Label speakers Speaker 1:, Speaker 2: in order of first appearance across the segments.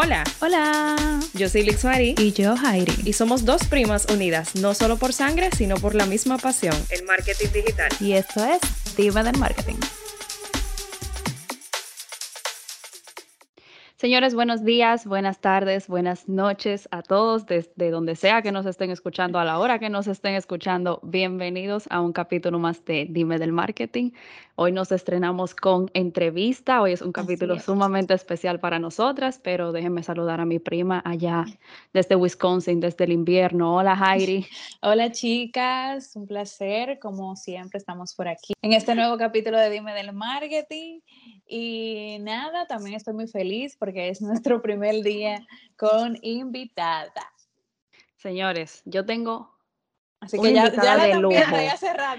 Speaker 1: Hola.
Speaker 2: Hola.
Speaker 1: Yo soy Lixmari.
Speaker 2: Y yo, Jairi.
Speaker 1: Y somos dos primas unidas, no solo por sangre, sino por la misma pasión, el marketing digital.
Speaker 2: Y esto es Diva del Marketing. Señores, buenos días, buenas tardes, buenas noches a todos desde donde sea que nos estén escuchando, a la hora que nos estén escuchando. Bienvenidos a un capítulo más de Dime del Marketing. Hoy nos estrenamos con entrevista. Hoy es un capítulo sumamente especial para nosotras, pero déjenme saludar a mi prima allá desde Wisconsin, desde el invierno. Hola, Jairi.
Speaker 3: Hola, chicas. Un placer. Como siempre, estamos por aquí en este nuevo capítulo de Dime del Marketing. Y nada, también estoy muy feliz porque es nuestro primer día con invitada.
Speaker 2: Señores, yo tengo
Speaker 3: Así que ya, ya, la
Speaker 2: de lujo.
Speaker 3: ya,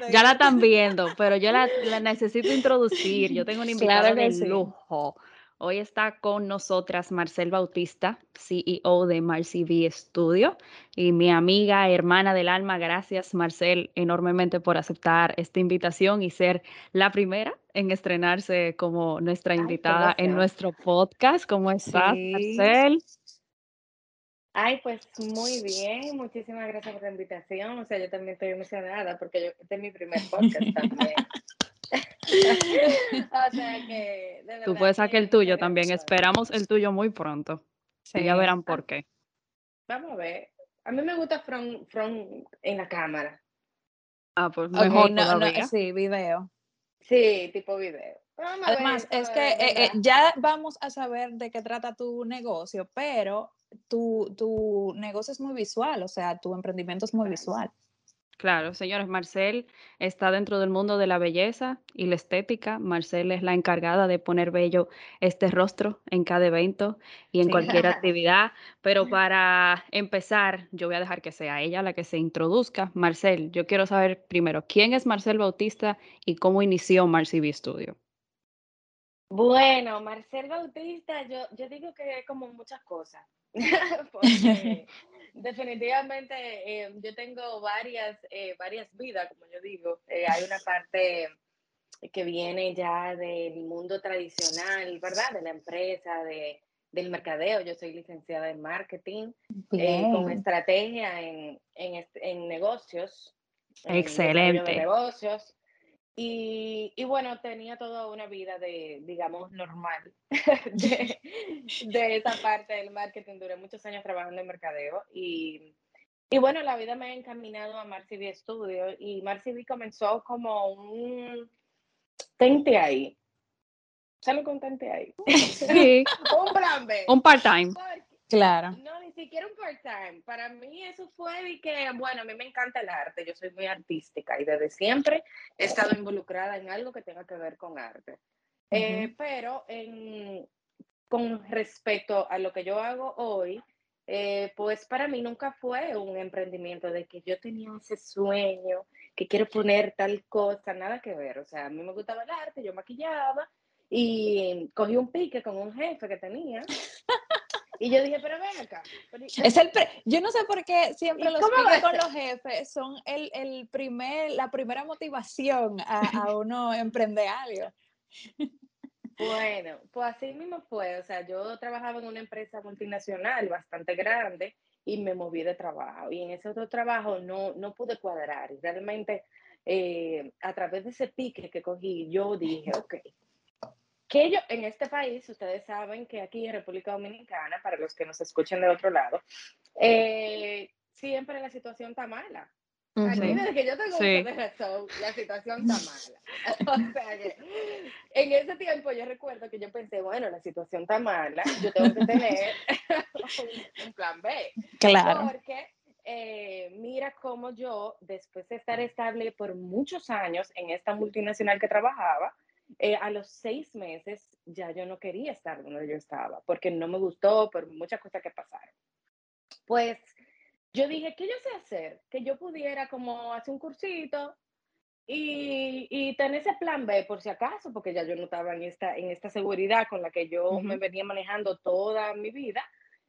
Speaker 2: ya la están viendo, pero yo la, la, necesito introducir. Yo tengo una invitada de lujo. Hoy está con nosotras Marcel Bautista, CEO de MarCV Studio, y mi amiga, hermana del alma. Gracias, Marcel, enormemente por aceptar esta invitación y ser la primera en estrenarse como nuestra invitada en nuestro podcast. ¿Cómo estás, Marcel?
Speaker 4: Ay, pues muy bien, muchísimas gracias por la invitación. O sea, yo también estoy emocionada porque yo, este es mi primer podcast también. o sea que.
Speaker 2: Tú puedes sacar el tuyo también. Esperamos el tuyo muy pronto. Sí. ya verán por qué.
Speaker 4: Vamos a ver. A mí me gusta front, front en la cámara.
Speaker 2: Ah, pues mejor no,
Speaker 3: no, sí, video.
Speaker 4: Sí, tipo video.
Speaker 3: Además, es que eh, eh, ya vamos a saber de qué trata tu negocio, pero tu, tu negocio es muy visual, o sea, tu emprendimiento es muy visual.
Speaker 2: Claro, señores, Marcel está dentro del mundo de la belleza y la estética. Marcel es la encargada de poner bello este rostro en cada evento y en cualquier actividad. Pero para empezar, yo voy a dejar que sea ella la que se introduzca. Marcel, yo quiero saber primero, ¿quién es Marcel Bautista y cómo inició MarCV Studio?
Speaker 4: Bueno, Marcel Bautista, yo, yo digo que es como muchas cosas. Porque definitivamente eh, yo tengo varias, eh, varias vidas, como yo digo. Eh, hay una parte que viene ya del mundo tradicional, ¿verdad? De la empresa, de, del mercadeo. Yo soy licenciada en marketing, con estrategia en, en, en negocios.
Speaker 2: Excelente.
Speaker 4: En negocios. Y, y, bueno, tenía toda una vida de, digamos, normal de, de, esa parte del marketing. Duré muchos años trabajando en mercadeo y, y bueno, la vida me ha encaminado a MarCV Studio y MarCV comenzó como un tente ahí. ¿Sale con tente ahí?
Speaker 2: Sí.
Speaker 4: un plan B.
Speaker 2: Un part-time.
Speaker 3: Claro.
Speaker 4: No, ni siquiera un part-time. Para mí eso fue de que, bueno, a mí me encanta el arte, yo soy muy artística y desde siempre he estado involucrada en algo que tenga que ver con arte. eh, pero en, con respecto a lo que yo hago hoy, eh, pues para mí nunca fue un emprendimiento de que yo tenía ese sueño, que quiero poner tal cosa, nada que ver. O sea, a mí me gustaba el arte, yo maquillaba y cogí un pique con un jefe que tenía. Y yo dije, pero ven acá.
Speaker 3: Es el yo no sé por qué siempre los piques con los jefes son el, el, primer, la primera motivación a, a uno emprender algo.
Speaker 4: Bueno, pues así mismo fue. O sea, yo trabajaba en una empresa multinacional bastante grande y me moví de trabajo. Y en ese otro trabajo no, no pude cuadrar. Y realmente, eh, a través de ese pique que cogí, yo dije, ok, que yo en este país, ustedes saben que aquí en República Dominicana, para los que nos escuchen de otro lado, eh, siempre la situación está mala. Aquí desde que yo tengo sí. de razón, la situación está mala. o sea que en ese tiempo yo recuerdo que yo pensé, bueno, la situación está mala, yo tengo que tener un, un, plan B.
Speaker 3: Claro.
Speaker 4: Porque eh, mira cómo yo, después de estar estable por muchos años en esta multinacional que trabajaba, eh, a los seis meses ya yo no quería estar donde yo estaba, porque no me gustó, por muchas cosas que pasaron. Pues yo dije, ¿qué yo sé hacer? Que yo pudiera como hacer un cursito y, y tener ese plan B por si acaso, porque ya yo no estaba en esta, en esta seguridad con la que yo uh -huh. me venía manejando toda mi vida.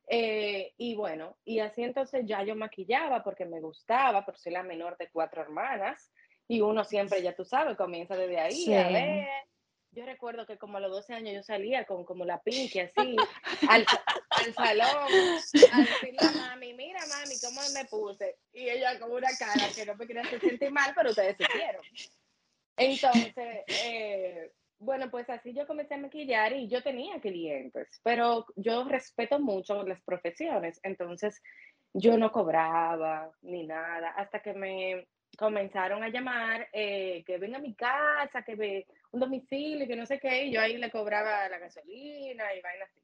Speaker 4: Eh, y bueno, y así entonces ya yo maquillaba porque me gustaba, por ser la menor de cuatro hermanas. Y uno siempre, ya tú sabes, comienza desde ahí
Speaker 3: sí.
Speaker 4: a ver yo recuerdo que como a los 12 años yo salía con como la pinche así al, al, salón a decirle a mami, mira mami, cómo me puse. Y ella con una cara que no me quería sentir mal, pero ustedes se hicieron. Entonces, eh, bueno, pues así yo comencé a maquillar y yo tenía clientes, pero yo respeto mucho las profesiones, entonces yo no cobraba ni nada hasta que me comenzaron a llamar eh, que venga a mi casa, que ve un domicilio, que no sé qué, y yo ahí le cobraba la gasolina y vaina así.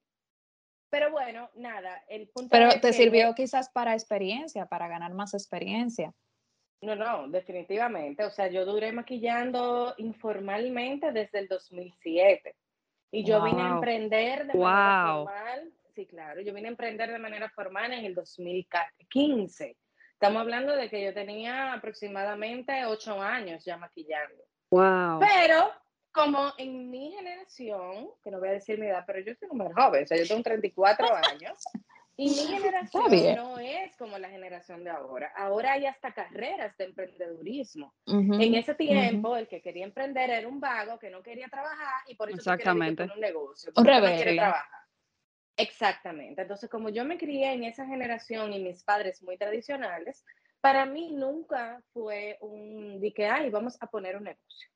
Speaker 4: Pero bueno, nada, el punto
Speaker 3: Pero te sirvió quizás para experiencia, para ganar más experiencia.
Speaker 4: No, no, definitivamente. O sea, yo duré maquillando informalmente desde el 2007. Y yo vine a emprender de manera formal. Sí, claro, yo vine a emprender de manera formal en el 2015. Estamos hablando de que yo tenía aproximadamente ocho años ya maquillando.
Speaker 2: Wow.
Speaker 4: Pero como en mi generación, que no voy a decir mi edad, pero yo soy muy joven, o sea, yo tengo 34 años. Y mi generación no es como la generación de ahora. Ahora hay hasta carreras de emprendedurismo. En ese tiempo, el que quería emprender era un vago que no quería trabajar y por eso
Speaker 2: Exactamente.
Speaker 4: un negocio.
Speaker 3: Un rebelde.
Speaker 4: trabajar. Exactamente. Entonces, como yo me crié en esa generación y mis padres muy tradicionales, para mí nunca fue un de que, ay, vamos a poner un negocio.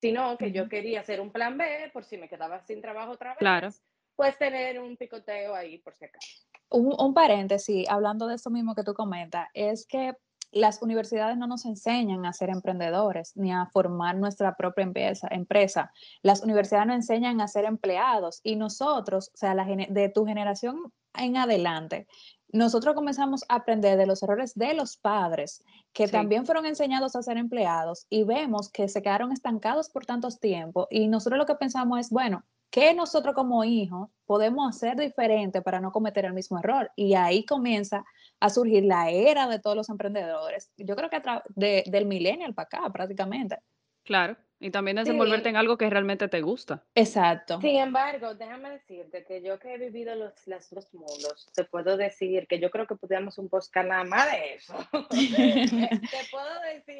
Speaker 4: Sino que yo quería hacer un plan B por si me quedaba sin trabajo otra vez.
Speaker 2: Claro.
Speaker 4: Pues tener un picoteo ahí por si acaso.
Speaker 3: Un, paréntesis, hablando de esto mismo que tú comentas, es que las universidades no nos enseñan a ser emprendedores ni a formar nuestra propia empresa. empresa. Las universidades nos enseñan a ser empleados y nosotros, o sea, la, de tu generación en adelante, nosotros comenzamos a aprender de los errores de los padres, que también fueron enseñados a ser empleados y vemos que se quedaron estancados por tantos tiempos y nosotros lo que pensamos es, bueno, ¿qué nosotros como hijos podemos hacer diferente para no cometer el mismo error? Y ahí comienza a surgir la era de todos los emprendedores. Yo creo que de, del millennial para acá prácticamente.
Speaker 2: Claro, y también desenvolverte en algo que realmente te gusta.
Speaker 3: Exacto.
Speaker 4: Sin embargo, déjame decirte que yo que he vivido los, los dos mundos, te puedo decir que yo creo que podríamos un post nada más de eso. te puedo decir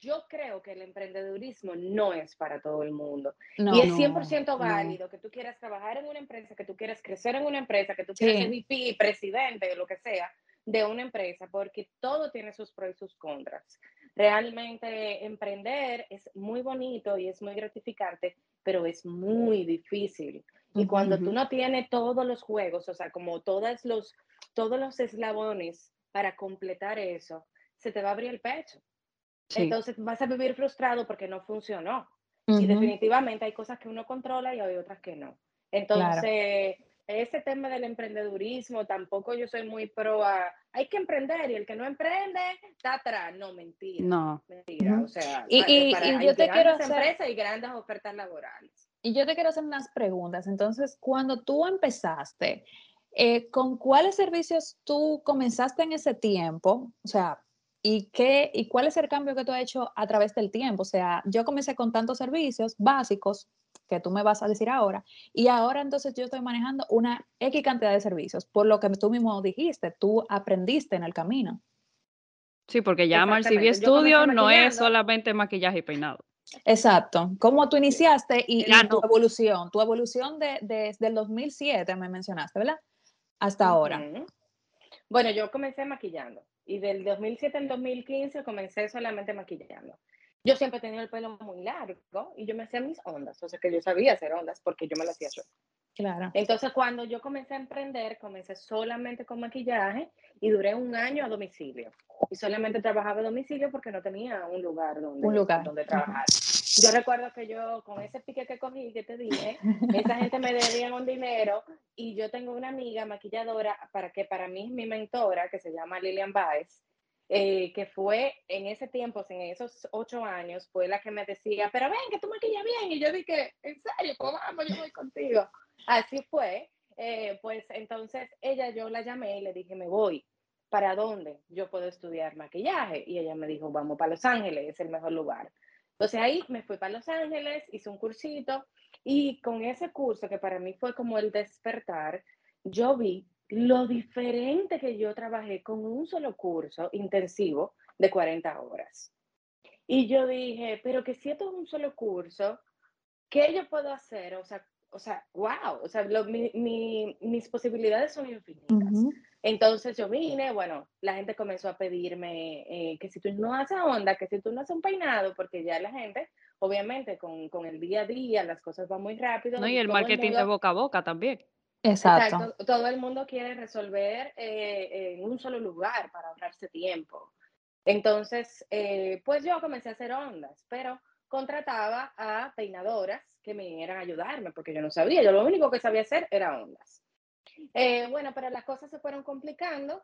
Speaker 4: yo creo que el emprendedurismo no es para todo el mundo. y es 100% válido que tú quieras trabajar en una empresa, que tú quieras crecer en una empresa, que tú quieras ser VP, presidente, lo que sea, de una empresa, porque todo tiene sus pros y sus contras. Realmente emprender es muy bonito y es muy gratificante, pero es muy difícil. Y cuando tú no tienes todos los juegos, o sea, como todos los, todos los eslabones para completar eso, se te va a abrir el pecho. Entonces vas a vivir frustrado porque no funcionó. Y definitivamente hay cosas que uno controla y hay otras que no. Entonces, ese tema del emprendedurismo, tampoco yo soy muy pro a, hay que emprender y el que no emprende está atrás. No, mentira.
Speaker 2: No.
Speaker 4: Mentira. O sea,
Speaker 3: y, y, y yo te quiero hacer...
Speaker 4: empresas y grandes ofertas laborales.
Speaker 3: Y yo te quiero hacer unas preguntas. Entonces, cuando tú empezaste, eh, ¿con cuáles servicios tú comenzaste en ese tiempo? O sea, ¿Y, qué, ¿Y cuál es el cambio que tú has hecho a través del tiempo? O sea, yo comencé con tantos servicios básicos que tú me vas a decir ahora, y ahora entonces yo estoy manejando una X cantidad de servicios, por lo que tú mismo dijiste, tú aprendiste en el camino.
Speaker 2: Sí, porque ya Marcivi Studio no es solamente maquillaje y peinado.
Speaker 3: Exacto. ¿Cómo tú iniciaste y, tu evolución? Tu evolución de, desde el 2007 me mencionaste, ¿verdad? Hasta ahora.
Speaker 4: Bueno, yo comencé maquillando y del 2007 al 2015 comencé solamente maquillando. Yo siempre he tenido el pelo muy largo y yo me hacía mis ondas, o sea que yo sabía hacer ondas porque yo me las hacía yo.
Speaker 3: Claro.
Speaker 4: Entonces cuando yo comencé a emprender, comencé solamente con maquillaje y duré un año a domicilio. Y solamente trabajaba a domicilio porque no tenía un lugar donde,
Speaker 3: un lugar.
Speaker 4: donde trabajar. Yo recuerdo que yo, con ese pique que cogí, que te dije, esa gente me debía un dinero y yo tengo una amiga maquilladora para que para mí es mi mentora, que se llama Lilian Baez, eh, que fue en ese tiempo, en esos ocho años, fue la que me decía, pero ven, que tú maquillas bien. Y yo dije, en serio, pues vamos, yo voy contigo. Así fue. Eh, pues entonces ella, yo la llamé y le dije, me voy. ¿Para dónde? Yo puedo estudiar maquillaje. Y ella me dijo, vamos para Los Ángeles, es el mejor lugar. Entonces ahí me fui para Los Ángeles, hice un cursito y con ese curso que para mí fue como el despertar, yo vi lo diferente que yo trabajé con un solo curso intensivo de 40 horas. Y yo dije, pero que si esto es un solo curso, ¿qué yo puedo hacer? O sea, o sea, wow, o sea, mis posibilidades son infinitas. Entonces yo vine, bueno, la gente comenzó a pedirme eh, que si tú no haces onda, que si tú no haces un peinado, porque ya la gente, obviamente, con, con el día a día, las cosas van muy rápido.
Speaker 2: No, y el marketing de boca a boca también.
Speaker 3: Exacto.
Speaker 4: Todo el mundo quiere resolver eh, en un solo lugar para ahorrarse tiempo. Entonces, eh, pues yo comencé a hacer ondas, pero contrataba a peinadoras que me vinieran a ayudarme, porque yo no sabía, yo lo único que sabía hacer era ondas. Eh, bueno, pero las cosas se fueron complicando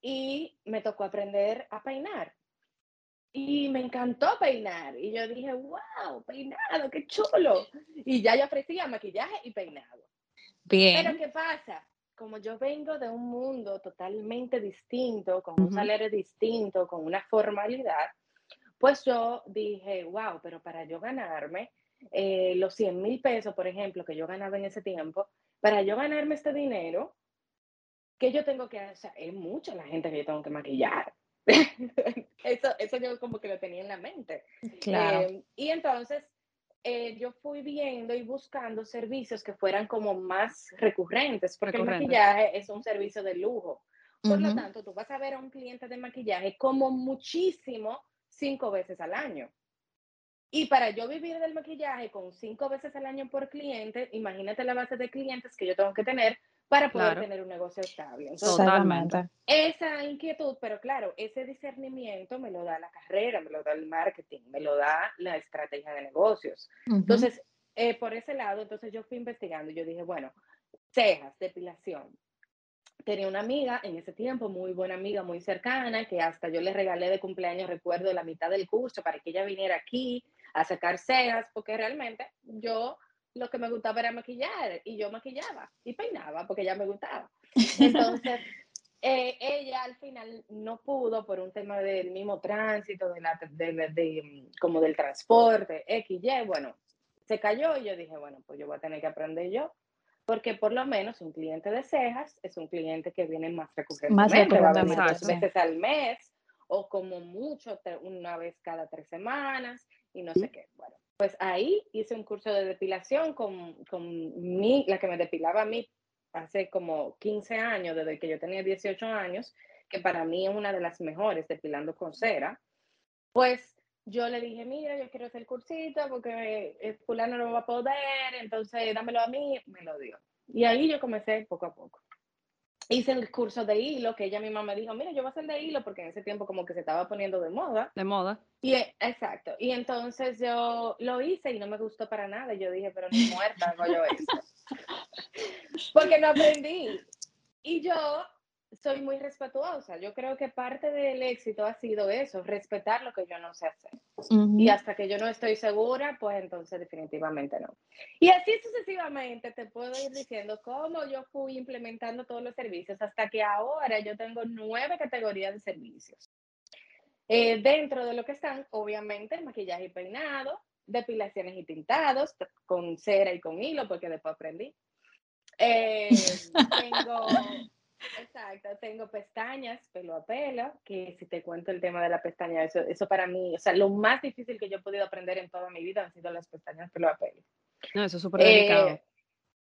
Speaker 4: y me tocó aprender a peinar. Y me encantó peinar. Y yo dije, wow, peinado, qué chulo. Y ya yo ofrecía maquillaje y peinado.
Speaker 3: Bien.
Speaker 4: Pero ¿qué pasa? Como yo vengo de un mundo totalmente distinto, con un salario distinto, con una formalidad, pues yo dije, wow, pero para yo ganarme eh, los 100 mil pesos, por ejemplo, que yo ganaba en ese tiempo, para yo ganarme este dinero, que yo tengo que hacer? Es mucha la gente que yo tengo que maquillar. eso, eso yo como que lo tenía en la mente.
Speaker 3: Claro.
Speaker 4: Eh, y entonces eh, yo fui viendo y buscando servicios que fueran como más recurrentes, porque el maquillaje es un servicio de lujo. Por lo tanto, tú vas a ver a un cliente de maquillaje como muchísimo cinco veces al año. Y para yo vivir del maquillaje con cinco veces al año por cliente, imagínate la base de clientes que yo tengo que tener para poder tener un negocio estable.
Speaker 3: Totalmente.
Speaker 4: Esa inquietud, pero claro, ese discernimiento me lo da la carrera, me lo da el marketing, me lo da la estrategia de negocios. Entonces, eh, por ese lado, entonces yo fui investigando y yo dije, bueno, cejas, depilación. Tenía una amiga en ese tiempo, muy buena amiga, muy cercana, que hasta yo le regalé de cumpleaños, recuerdo, la mitad del curso para que ella viniera aquí a sacar cejas, porque realmente yo lo que me gustaba era maquillar y yo maquillaba y peinaba porque ya me gustaba. Entonces, eh, ella al final no pudo por un tema del mismo tránsito, de, la, de, como del transporte, X, Y, bueno, se cayó y yo dije, bueno, pues yo voy a tener que aprender yo, porque por lo menos un cliente de cejas es un cliente que viene más recurrentemente, más dos veces al mes o como mucho una vez cada tres semanas y no sé qué. Bueno, pues ahí hice un curso de depilación con, con mi, la que me depilaba a mí hace como 15 años, desde que yo tenía 18 años, que para mí es una de las mejores depilando con cera. Pues yo le dije, mira, yo quiero hacer el cursito porque el fulano no va a poder, entonces dámelo a mí, me lo dio. Y ahí yo comencé poco a poco hice el curso de hilo, que ella misma me dijo, mira, yo voy a hacer de hilo porque en ese tiempo como que se estaba poniendo de moda.
Speaker 2: De moda.
Speaker 4: Y, e, exacto. Y entonces yo lo hice y no me gustó para nada. Yo dije, pero ni muerta hago yo esto. porque no aprendí. Y yo soy muy respetuosa. Yo creo que parte del éxito ha sido eso, respetar lo que yo no sé hacer. Y hasta que yo no estoy segura, pues entonces definitivamente no. Y así sucesivamente te puedo ir diciendo cómo yo fui implementando todos los servicios hasta que ahora yo tengo nueve categorías de servicios. Eh, dentro de lo que están, obviamente, maquillaje y peinado, depilaciones y tintados, con cera y con hilo, porque después aprendí. Eh, tengo Exacto, tengo pestañas pelo a pelo, que si te cuento el tema de la pestaña, eso, eso para mí, o sea, lo más difícil que yo he podido aprender en toda mi vida han sido las pestañas pelo a pelo.
Speaker 2: No, eso es súper delicado.
Speaker 4: Eh,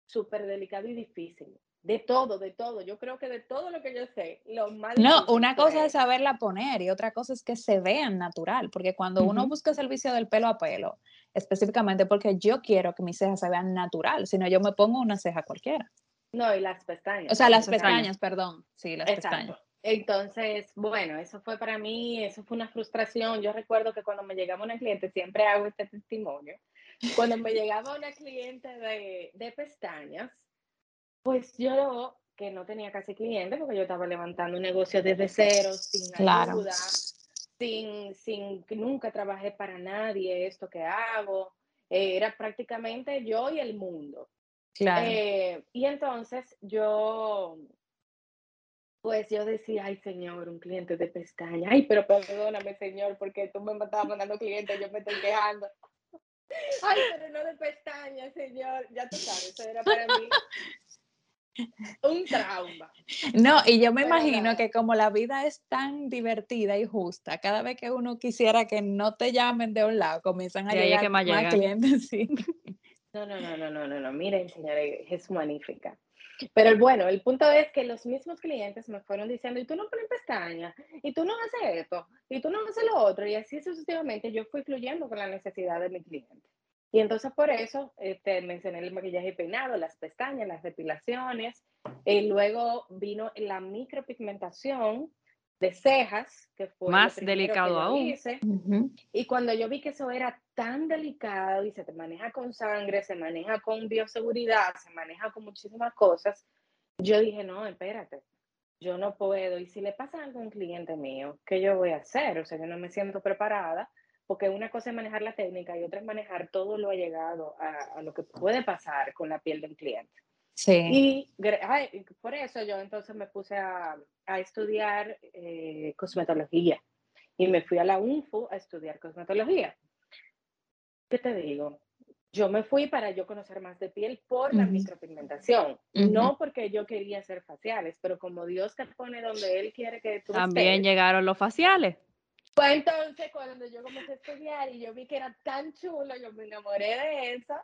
Speaker 4: súper delicado y difícil. De todo, de todo. Yo creo que de todo lo que yo sé, lo más
Speaker 3: No, una cosa es saberla poner y otra cosa es que se vean natural, porque cuando uno busca servicio del pelo a pelo, específicamente porque yo quiero que mis cejas se vean natural, si no yo me pongo una ceja cualquiera.
Speaker 4: No, y las pestañas.
Speaker 3: O sea, las pestañas, perdón. Sí, las pestañas.
Speaker 4: Entonces, bueno, eso fue para mí, eso fue una frustración. Yo recuerdo que cuando me llegaba una cliente, siempre hago este testimonio, cuando me llegaba una cliente de, de pestañas, pues yo que no tenía casi cliente porque yo estaba levantando un negocio desde cero, sin ayuda, sin, sin, nunca trabajé para nadie esto que hago. Eh, era prácticamente yo y el mundo.
Speaker 3: Claro.
Speaker 4: Eh, y entonces yo, pues yo decía, ay señor, un cliente de pestaña, ay, pero perdóname señor, porque tú me estabas mandando clientes, yo me estoy quejando. Ay, pero no de pestañas, señor, ya tú sabes, eso era para mí un trauma.
Speaker 3: No, y yo me imagino que como la vida es tan divertida y justa, cada vez que uno quisiera que no te llamen de un lado, comienzan a llegar más clientes, sí.
Speaker 4: No, no, no, no, no, no, no. Miren, señores, es magnífica. Pero bueno, el punto es que los mismos clientes me fueron diciendo, y tú no pones pestañas, y tú no haces esto, y tú no haces lo otro, y así sucesivamente yo fui fluyendo con la necesidad de mi cliente. Y entonces por eso este, mencioné el maquillaje peinado, las pestañas, las depilaciones, y luego vino la micropigmentación, de cejas, que fue
Speaker 2: más delicado aún.
Speaker 4: Y cuando yo vi que eso era tan delicado y se te maneja con sangre, se maneja con bioseguridad, se maneja con muchísimas cosas, yo dije, no, espérate, yo no puedo. Y si le pasa algo a un cliente mío, ¿qué yo voy a hacer? O sea, yo no me siento preparada, porque una cosa es manejar la técnica y otra es manejar todo lo allegado a, a lo que puede pasar con la piel del cliente.
Speaker 3: Sí.
Speaker 4: Y por eso yo entonces me puse a, a estudiar eh, cosmetología y me fui a la UNFU a estudiar cosmetología. ¿Qué te digo? Yo me fui para yo conocer más de piel por la micropigmentación, no porque yo quería hacer faciales, pero como Dios te pone donde Él quiere que tú
Speaker 2: También llegaron los faciales.
Speaker 4: Pues entonces cuando yo comencé a estudiar y yo vi que era tan chulo, yo me enamoré de eso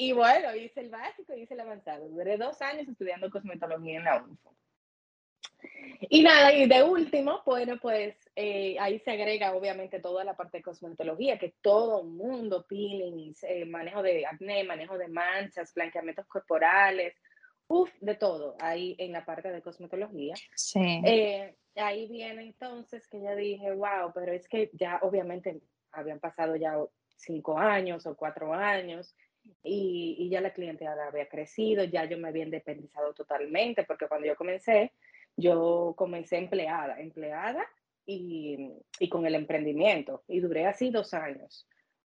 Speaker 4: y bueno, hice el básico y hice el avanzado. Duré dos años estudiando cosmetología en la UNFO. Y nada, y de último, bueno, pues eh, ahí se agrega obviamente toda la parte de cosmetología, que todo mundo, peelings, eh, manejo de acné, manejo de manchas, blanqueamientos corporales, uff, de todo, ahí en la parte de cosmetología.
Speaker 3: Sí.
Speaker 4: Eh, ahí viene entonces que ya dije, wow, pero es que ya obviamente habían pasado ya cinco años o cuatro años, y, ya la clientela había crecido, ya yo me había independizado totalmente, porque cuando yo comencé, yo comencé empleada, empleada y, y, con el emprendimiento, y duré así dos años.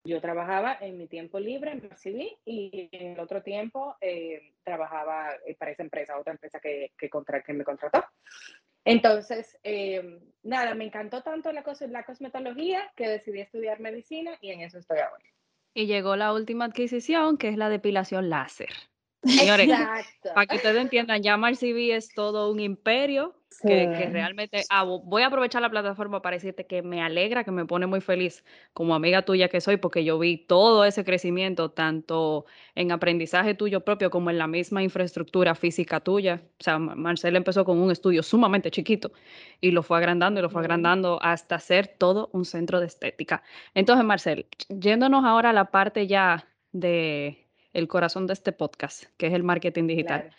Speaker 4: Yo trabajaba en mi tiempo libre en CV y en el otro tiempo eh, trabajaba para esa empresa, otra empresa que, que, contra, que me contrató. Entonces, eh, nada, me encantó tanto la, cos la cosmetología que decidí estudiar medicina y en eso estoy ahora.
Speaker 2: Y llegó la última adquisición, que es la depilación láser. Señores, para que ustedes entiendan, ya MarCB es todo un imperio que, realmente ah, voy a aprovechar la plataforma para decirte que me alegra, que me pone muy feliz como amiga tuya que soy, porque yo vi todo ese crecimiento, tanto en aprendizaje tuyo propio como en la misma infraestructura física tuya. O sea, Marcela empezó con un estudio sumamente chiquito y lo fue agrandando y lo fue agrandando hasta ser todo un centro de estética. Entonces, Marcel, yéndonos ahora a la parte ya de el corazón de este podcast, que es el marketing digital.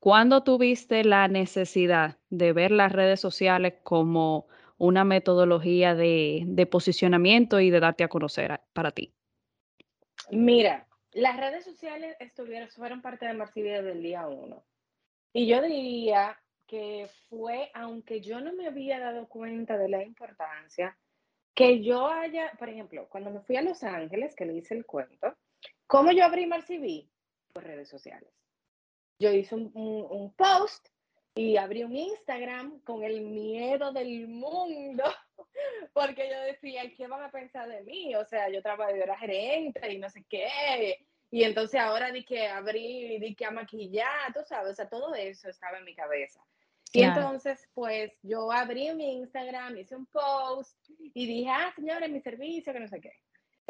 Speaker 2: ¿Cuándo tuviste la necesidad de ver las redes sociales como una metodología de, posicionamiento y de darte a conocer para ti?
Speaker 4: Mira, las redes sociales estuvieron, fueron parte de Marcibia desde el día uno. Y yo diría que fue, aunque yo no me había dado cuenta de la importancia, que yo haya, por ejemplo, cuando me fui a Los Ángeles, que le hice el cuento, ¿cómo yo abrí Marcibí? Por redes sociales yo hice un, post y abrí un Instagram con el miedo del mundo, porque yo decía, ¿qué van a pensar de mí? O sea, yo trabajaba, yo era gerente y no sé qué, y entonces ahora di que abrí, di que a maquillar, tú sabes, o sea, todo eso estaba en mi cabeza. Y entonces, pues yo abrí mi Instagram, hice un post y dije, ah, señores, mi servicio, que no sé qué.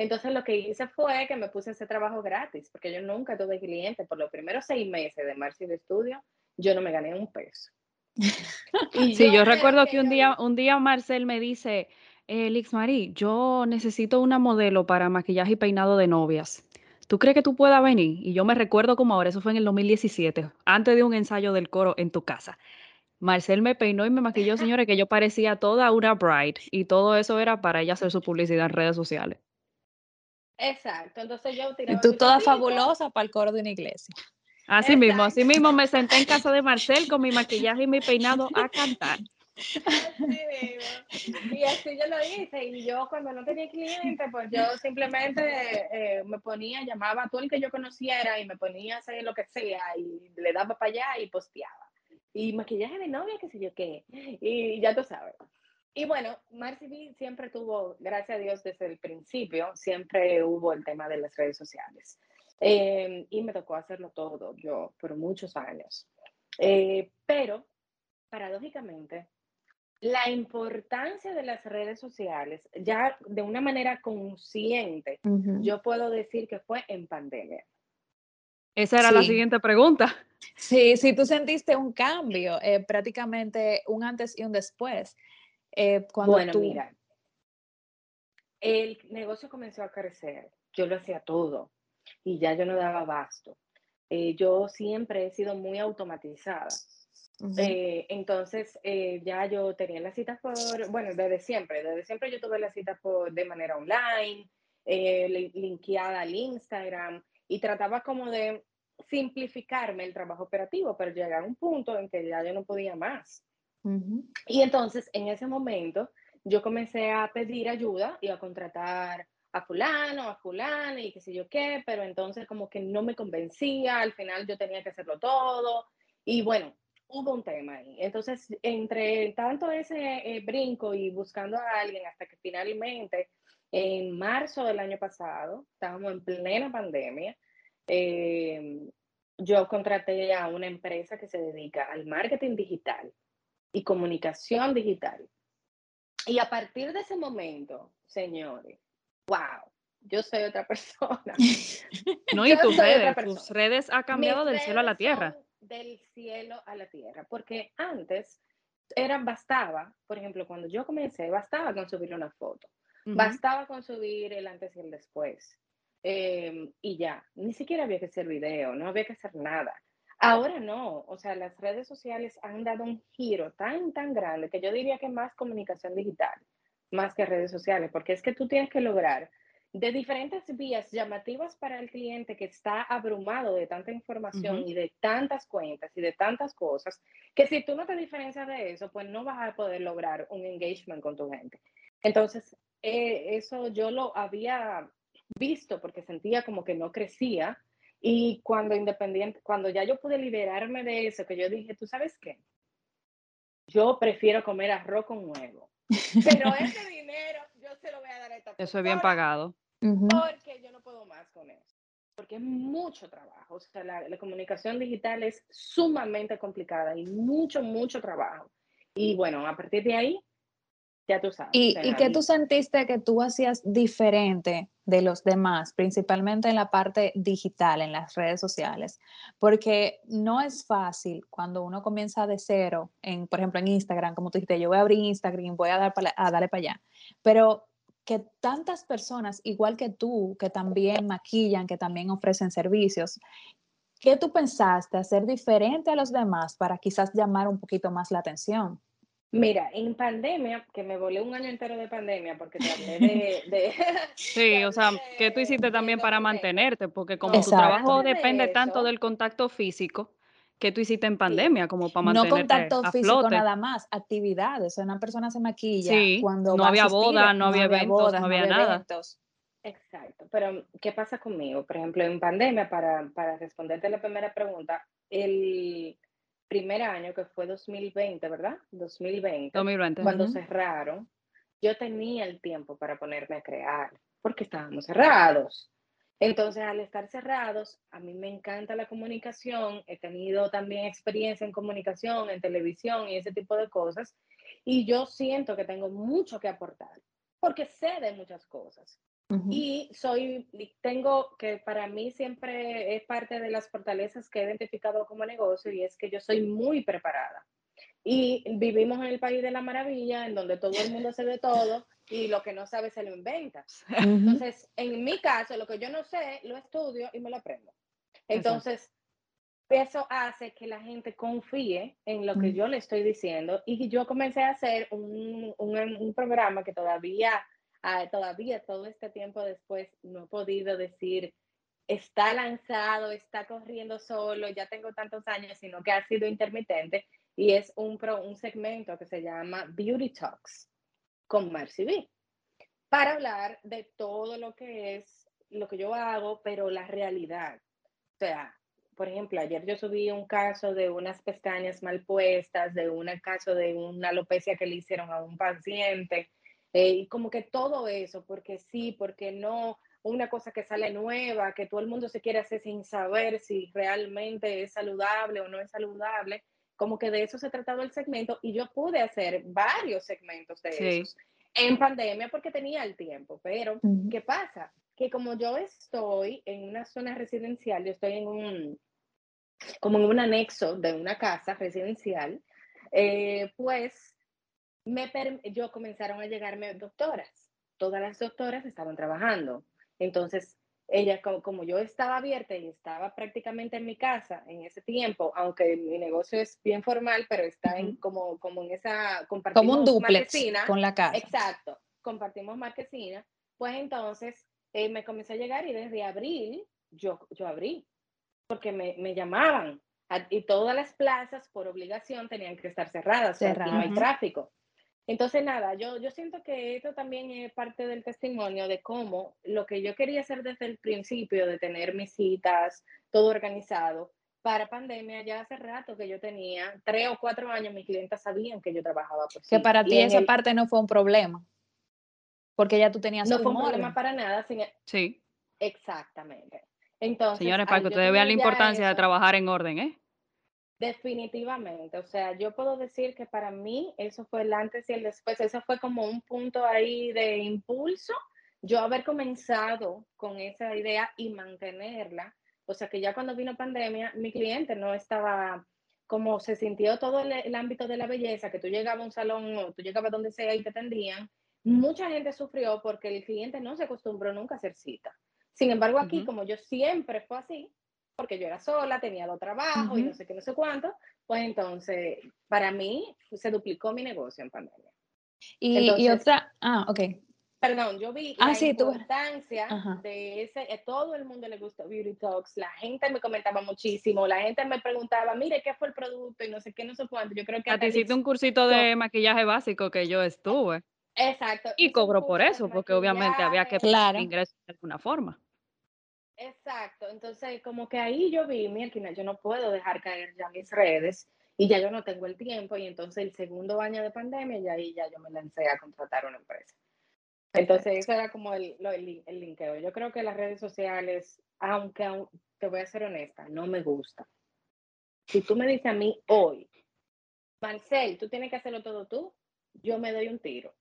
Speaker 4: Entonces lo que hice fue que me puse ese trabajo gratis, porque yo nunca tuve cliente. Por los primeros seis meses de Marcio de estudio, yo no me gané un peso.
Speaker 2: y sí, yo, recuerdo que un día, un día Marcel me dice, eh, Lix Marie, yo necesito una modelo para maquillaje y peinado de novias. ¿Tú crees que tú puedas venir? Y yo me recuerdo como ahora, eso fue en el 2017, antes de un ensayo del coro en tu casa. Marcel me peinó y me maquilló, señores, que yo parecía toda una bride y todo eso era para ella hacer su publicidad en redes sociales.
Speaker 4: Exacto, entonces yo
Speaker 3: tiraba Y tú toda fabulosa para el coro de una iglesia.
Speaker 2: Así mismo, así mismo me senté en casa de Marcel con mi maquillaje y mi peinado a cantar.
Speaker 4: Así mismo. Y así yo lo hice. Y yo cuando no tenía cliente, pues yo simplemente eh, me ponía, llamaba a todo el que yo conociera y me ponía a hacer lo que sea y le daba para allá y posteaba. Y maquillaje de novia, qué sé yo qué. Y ya tú sabes. Y bueno, Marcy siempre tuvo, gracias a Dios, desde el principio, siempre hubo el tema de las redes sociales. Em, y me tocó hacerlo todo yo por muchos años. Eh, pero, paradójicamente, la importancia de las redes sociales, ya de una manera consciente, yo puedo decir que fue en pandemia.
Speaker 2: Esa era la siguiente pregunta.
Speaker 3: Sí, si tú sentiste un cambio, eh, prácticamente un antes y un después. Eh, cuando
Speaker 4: bueno,
Speaker 3: tú...
Speaker 4: mira, el negocio comenzó a crecer, yo lo hacía todo y ya yo no daba abasto. Eh, yo siempre he sido muy automatizada. Eh, entonces, eh, ya yo tenía las citas por, bueno, desde siempre, desde siempre yo tuve las citas por, de manera online, linkeada al Instagram y trataba como de simplificarme el trabajo operativo, pero llegaba un punto en que ya yo no podía más. Y entonces, en ese momento, yo comencé a pedir ayuda y a contratar a fulano, a fulano y qué sé yo qué, pero entonces como que no me convencía, al final yo tenía que hacerlo todo. Y bueno, hubo un tema ahí. Entonces, entre tanto ese eh, brinco y buscando a alguien hasta que finalmente en marzo del año pasado, estábamos en plena pandemia, eh, yo contraté a una empresa que se dedica al marketing digital y comunicación digital. Y a partir de ese momento, señores, wow, yo soy otra persona.
Speaker 2: No, y tus redes, tus redes ha cambiado del cielo a la tierra.
Speaker 4: Del cielo a la tierra, porque antes era, bastaba, por ejemplo, cuando yo comencé, bastaba con subir una foto, bastaba con subir el antes y el después, em, y ya, ni siquiera había que hacer video, no había que hacer nada. Ahora no, o sea, las redes sociales han dado un giro tan, tan grande que yo diría que más comunicación digital, más que redes sociales, porque es que tú tienes que lograr de diferentes vías llamativas para el cliente que está abrumado de tanta información y de tantas cuentas y de tantas cosas, que si tú no te diferencias de eso, pues no vas a poder lograr un engagement con tu gente. Entonces, eh, eso yo lo había visto porque sentía como que no crecía y cuando independiente, cuando ya yo pude liberarme de eso, que yo dije, ¿tú sabes qué? Yo prefiero comer arroz con huevo. Pero ese dinero yo se lo voy a dar a esta
Speaker 2: persona. Eso es bien pagado.
Speaker 4: Porque yo no puedo más con eso. Porque es mucho trabajo. O sea, la, la comunicación digital es sumamente complicada y mucho, mucho trabajo. Y bueno, a partir de ahí, ya tú sabes.
Speaker 3: ¿Y, ¿y qué tú sentiste que tú hacías diferente de los demás, principalmente en la parte digital, en las redes sociales? Porque no es fácil cuando uno comienza de cero, en, por ejemplo, en Instagram, como tú dijiste, yo voy a abrir Instagram, voy a, dar a darle para allá. Pero que tantas personas, igual que tú, que también maquillan, que también ofrecen servicios, ¿qué tú pensaste hacer diferente a los demás para quizás llamar un poquito más la atención?
Speaker 4: Mira, en pandemia, que me volé un año entero de pandemia porque traté de... de
Speaker 2: sí, o sea, ¿qué tú hiciste también para mantenerte? Porque como tu trabajo depende tanto del contacto físico, ¿qué tú hiciste en pandemia como para mantenerte
Speaker 3: No contacto físico nada más, actividades. O una persona se maquilla
Speaker 2: sí,
Speaker 3: cuando
Speaker 2: no había boda, no, había eventos, no había, nada.
Speaker 4: Exacto, pero ¿qué pasa conmigo? Por ejemplo, en pandemia, para, para responderte la primera pregunta, el primer año, que fue 2020, ¿verdad? 2020,
Speaker 2: 2020.
Speaker 4: cuando cerraron, yo tenía el tiempo para ponerme a crear, porque estábamos cerrados. Entonces, al estar cerrados, a mí me encanta la comunicación, he tenido también experiencia en comunicación, en televisión y ese tipo de cosas, y yo siento que tengo mucho que aportar, porque sé de muchas cosas. Y soy, tengo que para mí siempre es parte de las fortalezas que he identificado como negocio y es que yo soy muy preparada. Y vivimos en el país de la maravilla, en donde todo el mundo se de todo y lo que no sabe se lo inventa. Entonces, en mi caso, lo que yo no sé, lo estudio y me lo aprendo. Entonces, eso hace que la gente confíe en lo que yo le estoy diciendo y yo comencé a hacer un, un, un programa que todavía Ah, todavía todo este tiempo después no he podido decir, está lanzado, está corriendo solo, ya tengo tantos años, sino que ha sido intermitente y es un, un segmento que se llama Beauty Talks con Marcy B. Para hablar de todo lo que es lo que yo hago, pero la realidad. O sea, por ejemplo, ayer yo subí un caso de unas pestañas mal puestas, de un caso de una alopecia que le hicieron a un paciente, eh, y como que todo eso, porque sí, porque no, una cosa que sale nueva, que todo el mundo se quiere hacer sin saber si realmente es saludable o no es saludable, como que de eso se ha tratado el segmento y yo pude hacer varios segmentos de esos en pandemia porque tenía el tiempo, pero ¿qué pasa? que como yo estoy en una zona residencial, yo estoy en un, como en un anexo de una casa residencial, eh, pues me yo comenzaron a llegarme doctoras. Todas las doctoras estaban trabajando. Entonces, ella, como, yo estaba abierta y estaba prácticamente en mi casa en ese tiempo, aunque mi negocio es bien formal, pero está en, como, como en esa...
Speaker 3: Como un duplex con la casa.
Speaker 4: Exacto, compartimos marquesina. Pues entonces eh, me comencé a llegar y desde abril yo, yo abrí, porque me, me llamaban y todas las plazas por obligación tenían que estar cerradas, cerradas. no hay tráfico. Entonces, nada, yo, yo siento que esto también es parte del testimonio de cómo lo que yo quería hacer desde el principio, de tener mis citas, todo organizado, para pandemia ya hace rato que yo tenía, tres o cuatro años, mis clientes sabían que yo trabajaba por
Speaker 3: Que para ti esa parte no fue un problema, porque ya tú tenías
Speaker 4: No fue un problema para nada. Sin... E
Speaker 2: sí.
Speaker 4: Exactamente. Entonces,
Speaker 2: Señores, para que ustedes vean la importancia de trabajar en orden, ¿eh?
Speaker 4: Definitivamente, o sea, yo puedo decir que para mí eso fue el antes y el después, eso fue como un punto ahí de impulso, yo haber comenzado con esa idea y mantenerla, o sea que ya cuando vino pandemia, mi cliente no estaba como se sintió todo el, ámbito de la belleza, que tú llegabas a un salón o tú llegabas donde sea y te atendían, mucha gente sufrió porque el cliente no se acostumbró nunca a hacer cita. Sin embargo, aquí, como yo siempre fue así, porque yo era sola, tenía dos trabajos y no sé qué, no sé cuánto, pues entonces para mí se duplicó mi negocio en pandemia.
Speaker 3: Y, otra, ah, ok.
Speaker 4: Perdón, yo vi ah, la importancia de ese, a todo el mundo le gustó Beauty Talks, la gente me comentaba muchísimo, la gente me preguntaba, mire, ¿qué fue el producto? Y no sé qué, no sé cuánto. Yo creo que...
Speaker 2: A ti hiciste un cursito de maquillaje básico que yo estuve.
Speaker 4: Exacto.
Speaker 2: Y cobro por eso, porque obviamente había que claro. ingresar de alguna forma.
Speaker 4: Exacto, entonces como que ahí yo vi, mira, yo no puedo dejar caer ya mis redes y ya yo no tengo el tiempo y entonces el segundo año de pandemia ya ahí ya yo me lancé a contratar una empresa. Entonces eso era como el, el, linkeo. Yo creo que las redes sociales, aunque te voy a ser honesta, no me gusta. Si tú me dices a mí hoy, Marcel, tú tienes que hacerlo todo tú, yo me doy un tiro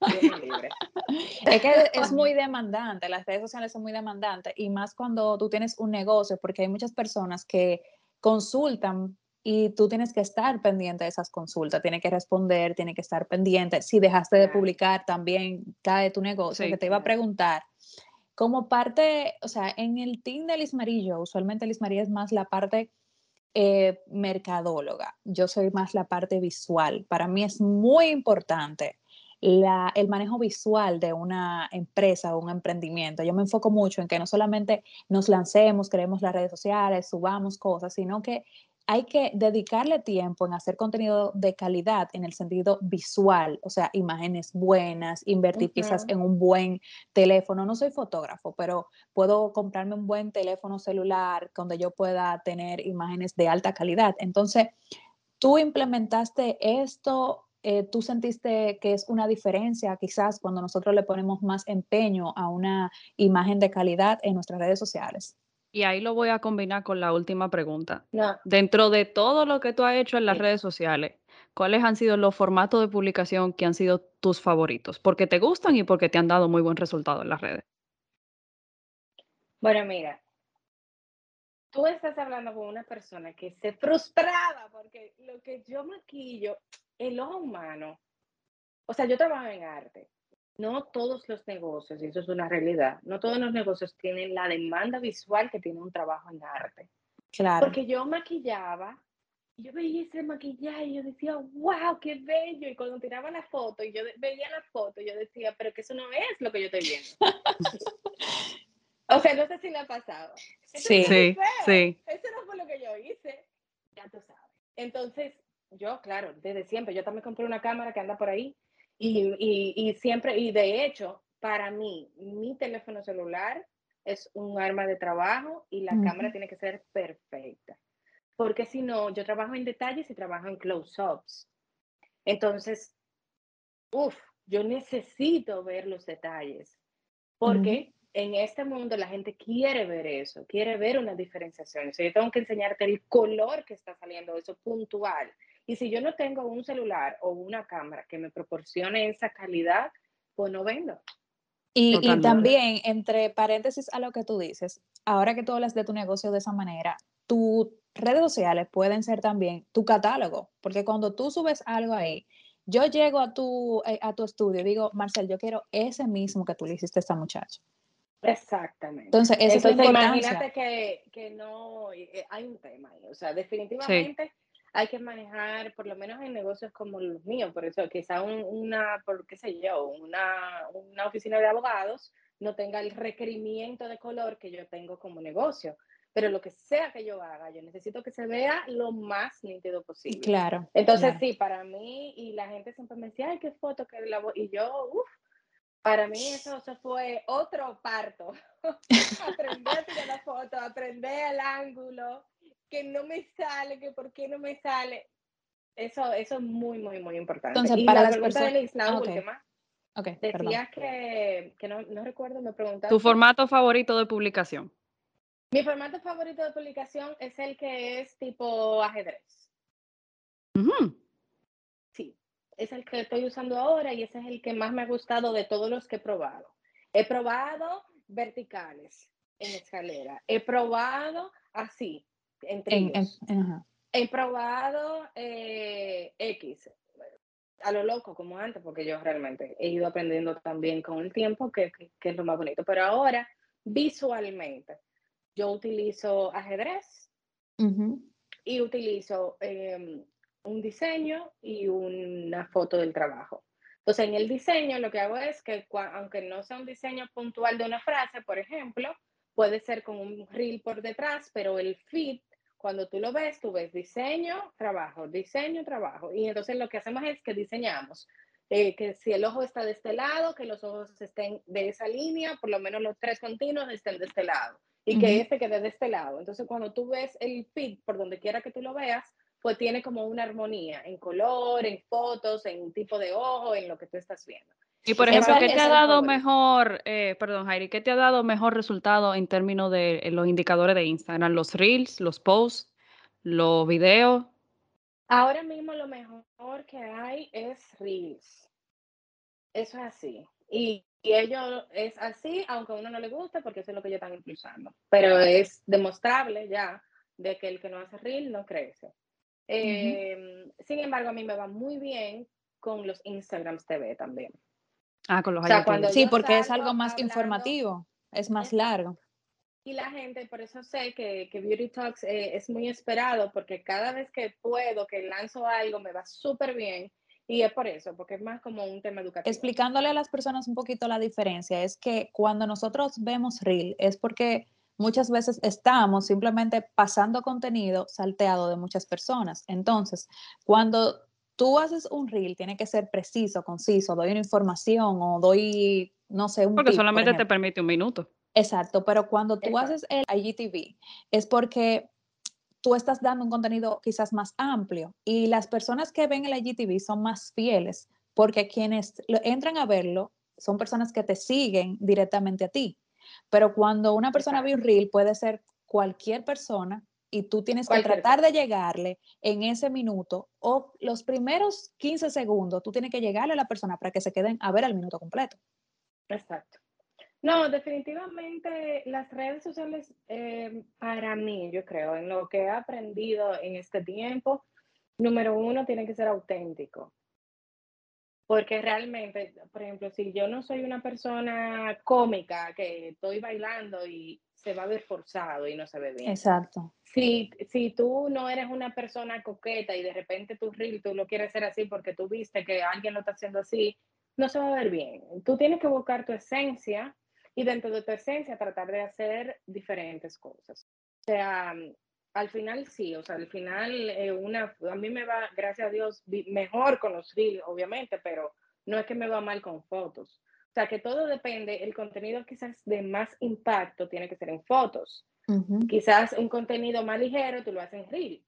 Speaker 3: es que es muy demandante, las redes sociales son muy demandantes y más cuando tú tienes un negocio, porque hay muchas personas que consultan y tú tienes que estar pendiente de esas consultas, tienes que responder, tienes que estar pendiente. Si dejaste de publicar, también cae tu negocio, que te iba a preguntar. Como parte, o sea, en el team de Liz Marillo, usualmente Liz María es más la parte eh, mercadóloga, yo soy más la parte visual. Para mí es muy importante el manejo visual de una empresa o un emprendimiento. Yo me enfoco mucho en que no solamente nos lancemos, creemos las redes sociales, subamos cosas, sino que hay que dedicarle tiempo en hacer contenido de calidad en el sentido visual, o sea, imágenes buenas, invertir quizás en un buen teléfono. No soy fotógrafo, pero puedo comprarme un buen teléfono celular donde yo pueda tener imágenes de alta calidad. Entonces, tú implementaste esto eh, tú sentiste que es una diferencia quizás cuando nosotros le ponemos más empeño a una imagen de calidad en nuestras redes sociales?
Speaker 2: Y ahí lo voy a combinar con la última pregunta. Dentro de todo lo que tú has hecho en las redes sociales, ¿cuáles han sido los formatos de publicación que han sido tus favoritos? Porque te gustan y porque te han dado muy buen resultado en las redes.
Speaker 4: Bueno, mira, tú estás hablando con una persona que se frustraba porque lo que yo maquillo, el ojo humano, o sea, yo trabajo en arte. No todos los negocios, y eso es una realidad, no todos los negocios tienen la demanda visual que tiene un trabajo en arte.
Speaker 3: Claro.
Speaker 4: Porque yo maquillaba, yo veía ese maquillaje y yo decía, wow, qué bello. Y cuando tiraba la foto y yo veía la foto, yo decía, pero que eso no es lo que yo estoy viendo. o sea, no sé si le ha pasado.
Speaker 2: sí, sí, sí.
Speaker 4: Eso no fue lo que yo hice, ya tú sabes. Entonces, yo, claro, desde siempre, yo también compré una cámara que anda por ahí y, y, siempre, y de hecho, para mí, mi teléfono celular es un arma de trabajo y la cámara tiene que ser perfecta. Porque si no, yo trabajo en detalles y trabajo en close-ups. Entonces, uff, yo necesito ver los detalles. Porque en este mundo la gente quiere ver eso, quiere ver una diferenciación. O yo tengo que enseñarte el color que está saliendo, eso puntual. Y si yo no tengo un celular o una cámara que me proporcione esa calidad, pues no vendo.
Speaker 3: Y, y, también, entre paréntesis a lo que tú dices, ahora que tú hablas de tu negocio de esa manera, tus redes sociales pueden ser también tu catálogo, porque cuando tú subes algo ahí, yo llego a tu, eh, a tu estudio y digo, Marcel, yo quiero ese mismo que tú le hiciste a esta muchacha.
Speaker 4: Exactamente.
Speaker 3: Entonces, esa es la
Speaker 4: imagínate que, que, no, eh, hay un tema ahí, o sea, definitivamente hay que manejar, por lo menos en negocios como los míos, por eso quizá una, por qué sé yo, una, una oficina de abogados no tenga el requerimiento de color que yo tengo como negocio pero lo que sea que yo haga, yo necesito que se vea lo más nítido posible.
Speaker 3: Claro.
Speaker 4: Entonces, sí, para mí, y la gente siempre me decía, ay, qué foto, que la y yo, uff, para mí eso, eso fue otro parto. aprender a tirar la foto, aprender el ángulo, que no me sale, que por qué no me sale. Eso, eso es muy, muy, muy importante.
Speaker 3: Entonces,
Speaker 4: y
Speaker 3: para
Speaker 4: la
Speaker 3: las personas...
Speaker 4: de la
Speaker 3: ah,
Speaker 4: última,
Speaker 3: okay.
Speaker 4: decías que, que no, no recuerdo, me preguntaste.
Speaker 2: ¿Tu formato favorito de publicación?
Speaker 4: Mi formato favorito de publicación es el que es tipo ajedrez. Sí, es el que estoy usando ahora y ese es el que más me ha gustado de todos los que he probado. He probado verticales en escalera, he probado así, en tríos. He probado eh, X, a lo loco como antes, porque yo realmente he ido aprendiendo también con el tiempo, que, que es lo más bonito. Pero ahora, visualmente, yo utilizo ajedrez y utilizo em, un diseño y una foto del trabajo. Entonces, en el diseño lo que hago es que, aunque no sea un diseño puntual de una frase, por ejemplo, puede ser con un reel por detrás, pero el feed, cuando tú lo ves, tú ves diseño, trabajo, diseño, trabajo. Y entonces lo que hacemos es que diseñamos eh, que si el ojo está de este lado, que los ojos estén de esa línea, por lo menos los tres continuos estén de este lado y que este quede de este lado. Entonces, cuando tú ves el feed, por donde quiera que tú lo veas, pues tiene como una armonía en color, en fotos, en tipo de ojo, en lo que tú estás viendo.
Speaker 2: Y por ejemplo, ¿qué te ha dado mejor, eh, perdón Jairi, qué te ha dado mejor resultado en términos de eh, los indicadores de Instagram? ¿Los reels, los posts, los videos?
Speaker 4: Ahora mismo lo mejor que hay es reels. Eso es así. Y y ello es así, aunque a uno no le guste, porque eso es lo que ellos están impulsando. Pero es demostrable ya de que el que no hace reel no crece. Em, sin embargo, a mí me va muy bien con los Instagrams TV también.
Speaker 2: Ah, con los
Speaker 3: o Sí, porque es algo más informativo, es más largo.
Speaker 4: Y la gente, por eso sé que, que Beauty Talks eh, es muy esperado, porque cada vez que puedo, que lanzo algo, me va súper bien y es por eso, porque es más como un tema educativo.
Speaker 3: Explicándole a las personas un poquito la diferencia, es que cuando nosotros vemos reel es porque muchas veces estamos simplemente pasando contenido salteado de muchas personas. Entonces, cuando tú haces un reel, tiene que ser preciso, conciso, doy una información o doy, no sé, un...
Speaker 2: Porque solamente te permite un minuto.
Speaker 3: Exacto, pero cuando tú haces el IGTV es porque tú estás dando un contenido quizás más amplio y las personas que ven el IGTV son más fieles porque quienes entran a verlo son personas que te siguen directamente a ti. Pero cuando una persona ve un reel puede ser cualquier persona y tú tienes que tratar de llegarle en ese minuto o los primeros 15 segundos, tú tienes que llegarle a la persona para que se queden a ver el minuto completo.
Speaker 4: Exacto. No, definitivamente las redes sociales, eh, para mí, yo creo, en lo que he aprendido en este tiempo, número uno, tiene que ser auténtico. Porque realmente, por ejemplo, si yo no soy una persona cómica que estoy bailando y se va a ver forzado y no se ve bien.
Speaker 3: Exacto.
Speaker 4: Si, si tú no eres una persona coqueta y de repente tu reel tú lo quieres hacer así porque tú viste que alguien lo está haciendo así, no se va a ver bien. Tú tienes que buscar tu esencia y dentro de tu esencia tratar de hacer diferentes cosas. O sea, al final sí, o sea, al final eh, una, a mí me va, gracias a Dios, mejor con los reels, obviamente, pero no es que me va mal con fotos. O sea, que todo depende, el contenido quizás de más impacto tiene que ser en fotos. Quizás un contenido más ligero tú lo haces en reel.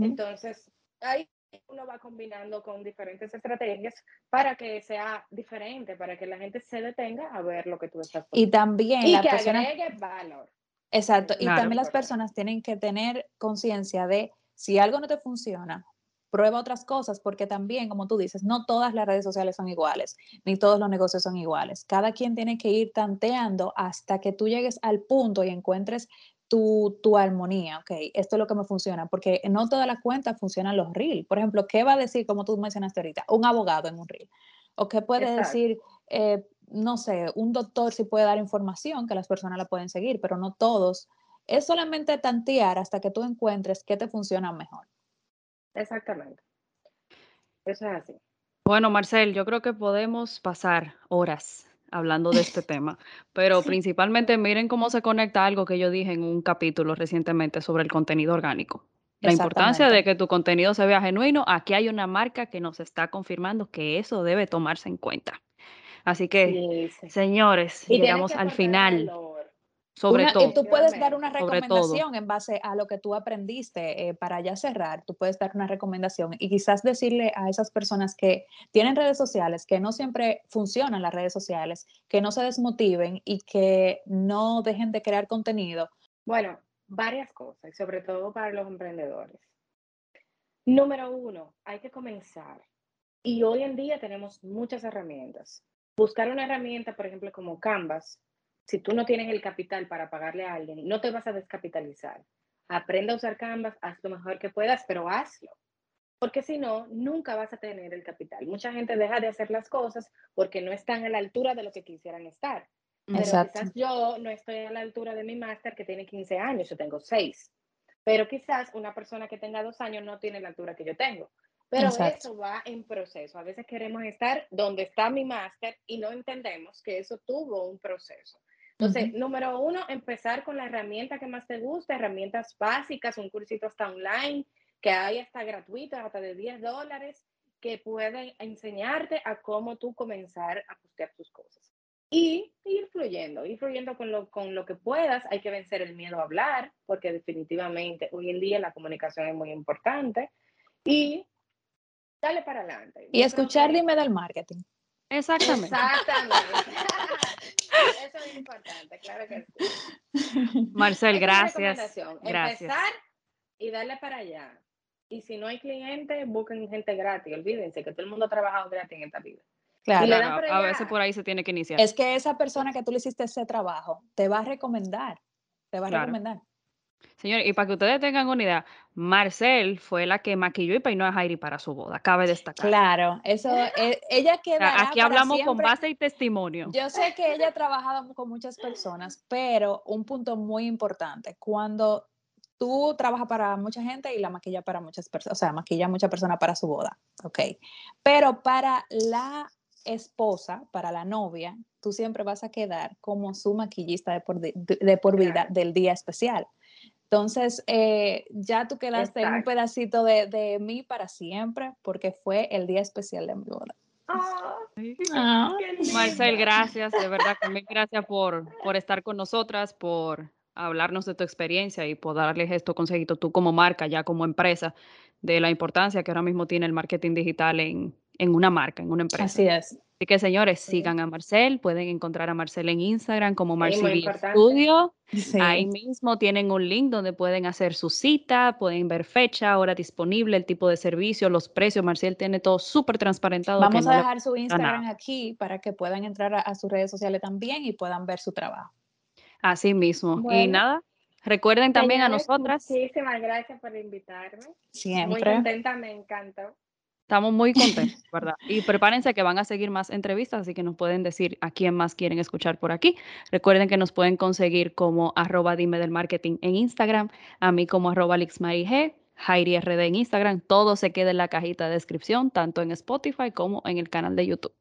Speaker 4: Entonces, ahí uno va combinando con diferentes estrategias para que sea diferente, para que la gente se detenga a ver lo que tú estás
Speaker 3: haciendo. Y también
Speaker 4: y la que agregue valor.
Speaker 3: Exacto, y también las personas tienen que tener conciencia de si algo no te funciona, prueba otras cosas, porque también, como tú dices, no todas las redes sociales son iguales, ni todos los negocios son iguales. Cada quien tiene que ir tanteando hasta que tú llegues al punto y encuentres tu, tu, armonía, ok, esto es lo que me funciona, porque no todas las cuentas funcionan los reels. Por ejemplo, ¿qué va a decir, como tú mencionaste ahorita, un abogado en un reel? ¿O qué puede decir, eh, no sé, un doctor si puede dar información que las personas la pueden seguir, pero no todos? Es solamente tantear hasta que tú encuentres qué te funciona mejor.
Speaker 4: Exactamente. Eso es así.
Speaker 2: Bueno, Marcel, yo creo que podemos pasar horas hablando de este tema, pero principalmente miren cómo se conecta algo que yo dije en un capítulo recientemente sobre el contenido orgánico. La importancia de que tu contenido se vea genuino. Aquí hay una marca que nos está confirmando que eso debe tomarse en cuenta. Así que, señores, llegamos al final. Sobre todo.
Speaker 3: Y tú puedes dar una recomendación en base a lo que tú aprendiste eh, para ya cerrar. Tú puedes dar una recomendación y quizás decirle a esas personas que tienen redes sociales, que no siempre funcionan las redes sociales, que no se desmotiven y que no dejen de crear contenido.
Speaker 4: Bueno, varias cosas, y sobre todo para los emprendedores. Número uno, hay que comenzar. Y hoy en día tenemos muchas herramientas. Buscar una herramienta, por ejemplo, como Canvas, si tú no tienes el capital para pagarle a alguien, no te vas a descapitalizar. Aprende a usar Canvas, haz lo mejor que puedas, pero hazlo. Porque si no, nunca vas a tener el capital. Mucha gente deja de hacer las cosas porque no están a la altura de lo que quisieran estar. Pero quizás yo no estoy a la altura de mi máster que tiene 15 años, yo tengo 6. Pero quizás una persona que tenga dos años no tiene la altura que yo tengo. Pero eso va en proceso. A veces queremos estar donde está mi máster y no entendemos que eso tuvo un proceso. Entonces, número uno, empezar con la herramienta que más te gusta, herramientas básicas, un cursito hasta online, que hay hasta gratuito, hasta de 10 dólares, que pueden enseñarte a cómo tú comenzar a postear tus cosas. Y ir fluyendo, ir fluyendo con lo, con lo que puedas. Hay que vencer el miedo a hablar, porque definitivamente hoy en día la comunicación es muy importante. Y dale para adelante.
Speaker 3: Y escuchar Dime del Marketing.
Speaker 2: Exactamente.
Speaker 4: Exactamente. Eso es importante, claro que sí.
Speaker 2: Marcel, gracias.
Speaker 4: gracias. Empezar y darle para allá. Y si no hay clientes, busquen gente gratis. Olvídense que todo el mundo ha trabajado gratis en esta vida.
Speaker 2: Claro, a veces por ahí se tiene que iniciar.
Speaker 3: Es que esa persona que tú le hiciste ese trabajo te va a recomendar. Te va a recomendar.
Speaker 2: Señor, y para que ustedes tengan una idea, Marcel fue la que maquilló y peinó a Jairi para su boda, cabe destacar.
Speaker 3: Claro, eso, e, ella queda.
Speaker 2: Aquí hablamos con base y testimonio.
Speaker 3: Yo sé que ella ha trabajado con muchas personas, pero un punto muy importante, cuando tú trabajas para mucha gente y la maquilla para muchas personas, o sea, maquilla a muchas personas para su boda, ok. Pero para la esposa, para la novia, tú siempre vas a quedar como su maquillista de por, de por vida del día especial. Entonces, eh, ya tú quedaste en un pedacito de, de, mí para siempre, porque fue el día especial de mi boda.
Speaker 2: Ah, Marcel, gracias, de verdad, también gracias por, por estar con nosotras, por hablarnos de tu experiencia y por darles esto consejito tú como marca, ya como empresa, de la importancia que ahora mismo tiene el marketing digital en, en una marca, en una empresa.
Speaker 3: Así es.
Speaker 2: Así que señores, sigan a Marcel, pueden encontrar a Marcel en Instagram como Marcel Studio. Ahí mismo tienen un link donde pueden hacer su cita, pueden ver fecha, hora disponible, el tipo de servicio, los precios. Marcel tiene todo súper transparentado.
Speaker 3: Vamos a dejar su Instagram aquí para que puedan entrar a, sus redes sociales también y puedan ver su trabajo.
Speaker 2: Así mismo. Y nada, recuerden también a nosotras.
Speaker 4: Muchísimas gracias por invitarme.
Speaker 3: Siempre.
Speaker 4: Muy contenta, me encantó.
Speaker 2: Estamos muy contentos, ¿verdad? Y prepárense que van a seguir más entrevistas, así que nos pueden decir a quién más quieren escuchar por aquí. Recuerden que nos pueden conseguir como arroba dime del marketing en Instagram, a mí como arroba G, Jairi RD en Instagram. Todo se queda en la cajita de descripción, tanto en Spotify como en el canal de YouTube.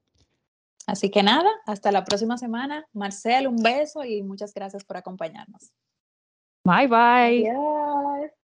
Speaker 3: Así que nada, hasta la próxima semana. Marcel, un beso y muchas gracias por acompañarnos.
Speaker 2: Bye bye.